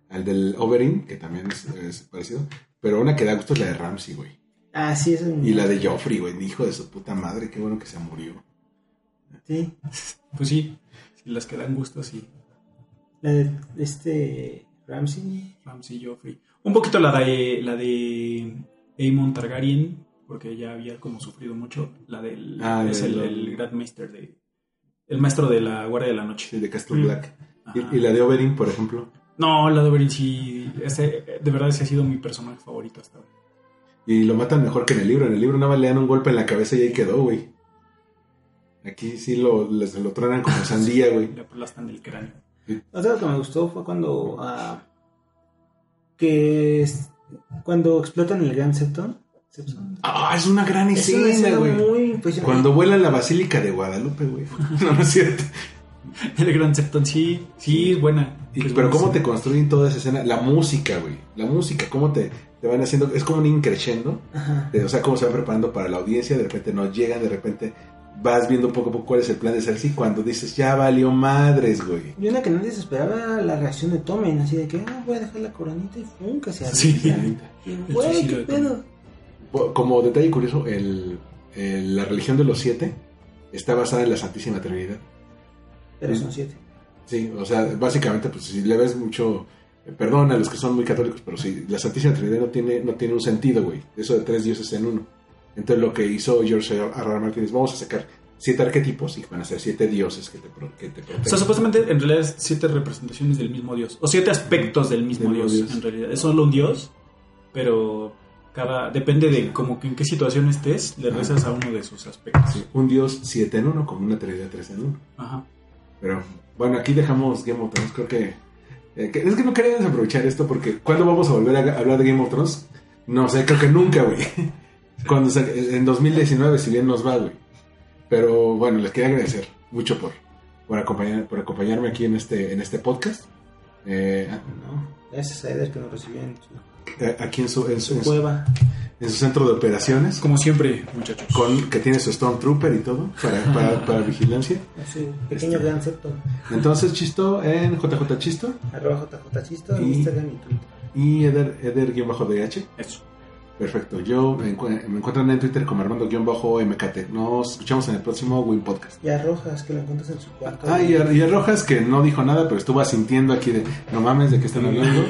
al del Oberyn, que también es, es parecido. Pero una que da gusto es la de Ramsey, güey. Ah, sí, es un... Y la de Joffrey, güey. Hijo de su puta madre, qué bueno que se murió. Sí, Pues sí, las que dan gusto, sí. la de este Ramsey. Ramsey Joffrey. Un poquito la de la de Aemon Targaryen, porque ya había como sufrido mucho. La del Ah, es el- el, el Grand Maester de el maestro de la Guardia de la Noche. Sí, de Castle Mm. Black. Ajá. Y, y la de Oberyn, por ejemplo. No, la de Oberyn sí, ese, de verdad ese ha sido mi personaje favorito hasta ahora. Y lo matan mejor que en el libro. En el libro nada más le dan un golpe en la cabeza y ahí quedó, güey. Aquí sí lo, les, lo truenan como [LAUGHS] sandía, güey. Le aplastan del cráneo. Otra que me gustó fue cuando ah, que es- cuando explotan el Gran Septon. Septon. Ah, es una gran Es una escena, güey. muy impresionante. Cuando vuelan la Basílica de Guadalupe, güey. [LAUGHS] No, no es cierto. El Gran Septon sí, sí es buena. Y- Es pero buena cómo te construyen toda esa escena. La música, güey. La música, cómo te, te van haciendo. Es como un increchendo. Ajá. O sea, cómo se van preparando para la audiencia. De repente no llegan, de repente vas viendo poco a poco cuál es el plan de Cersei. Cuando dices, ya valió madres, güey. Y una que nadie se esperaba la reacción de Tommen, así de que ah, voy a dejar la coronita y ¡pum! que se Sí. Y, [LAUGHS] güey, qué pedo. Como detalle curioso, el, el- la religión de los siete está basada en la Santísima Trinidad. Pero son siete. Sí, o sea, básicamente, pues si le ves mucho, eh, perdón a los que son muy católicos, pero sí, la Santísima Trinidad no tiene, no tiene un sentido, güey. Eso de tres dioses en uno. Entonces lo que hizo George R. R. Martin es, vamos a sacar siete arquetipos y van a ser siete dioses que te, que te O protegen. sea, supuestamente en realidad es siete representaciones del mismo dios. O siete aspectos del mismo Del mismo dios, dios. en realidad. Es solo un dios, pero cada depende de como que en qué situación estés, le Ajá. rezas a uno de sus aspectos. Sí, un dios siete en uno, como una Trinidad tres en uno. Ajá. Pero bueno, aquí dejamos Game of Thrones. Creo que, eh, que- es que no quería desaprovechar esto porque ¿cuándo vamos a volver a hablar de Game of Thrones? No sé, creo que nunca, güey. [LAUGHS] [LAUGHS] Cuando sa- en 2019, si bien nos va, güey. Pero bueno, les quería agradecer mucho por, por, acompañar, por acompañarme aquí en este, en este podcast. Eh, No, gracias a Eder que nos recibió en aquí en su, en, su, su en su- cueva. en su centro de operaciones, Como siempre, muchachos. con, que tiene su Stormtrooper y todo para, [LAUGHS] para, para vigilancia. Su pequeño Este. Gran Septon. Entonces, Chisto en JJ Chisto Arroba JJ Chisto en Y- Instagram y Twitter. y Eder, Eder-DH. Eso. Perfecto. Yo me, encu- me encuentro en Twitter como Armando-MKT. Nos escuchamos en el próximo Win Podcast. Y a Rojas que lo encuentras en su cuarto. Ah, y a, y a Rojas que no dijo nada, pero estuvo asintiendo aquí de no mames de qué están hablando. [LAUGHS]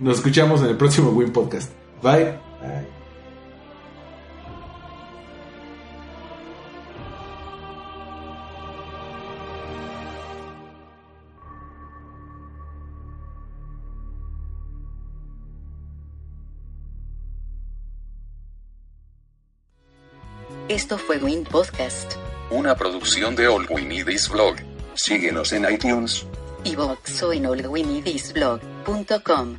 Nos escuchamos en el próximo Win Podcast. Bye. Ay. Esto fue Win Podcast, Una producción de All We Need Is Blog. Síguenos en iTunes. iVoox o en allwinidisblog.com.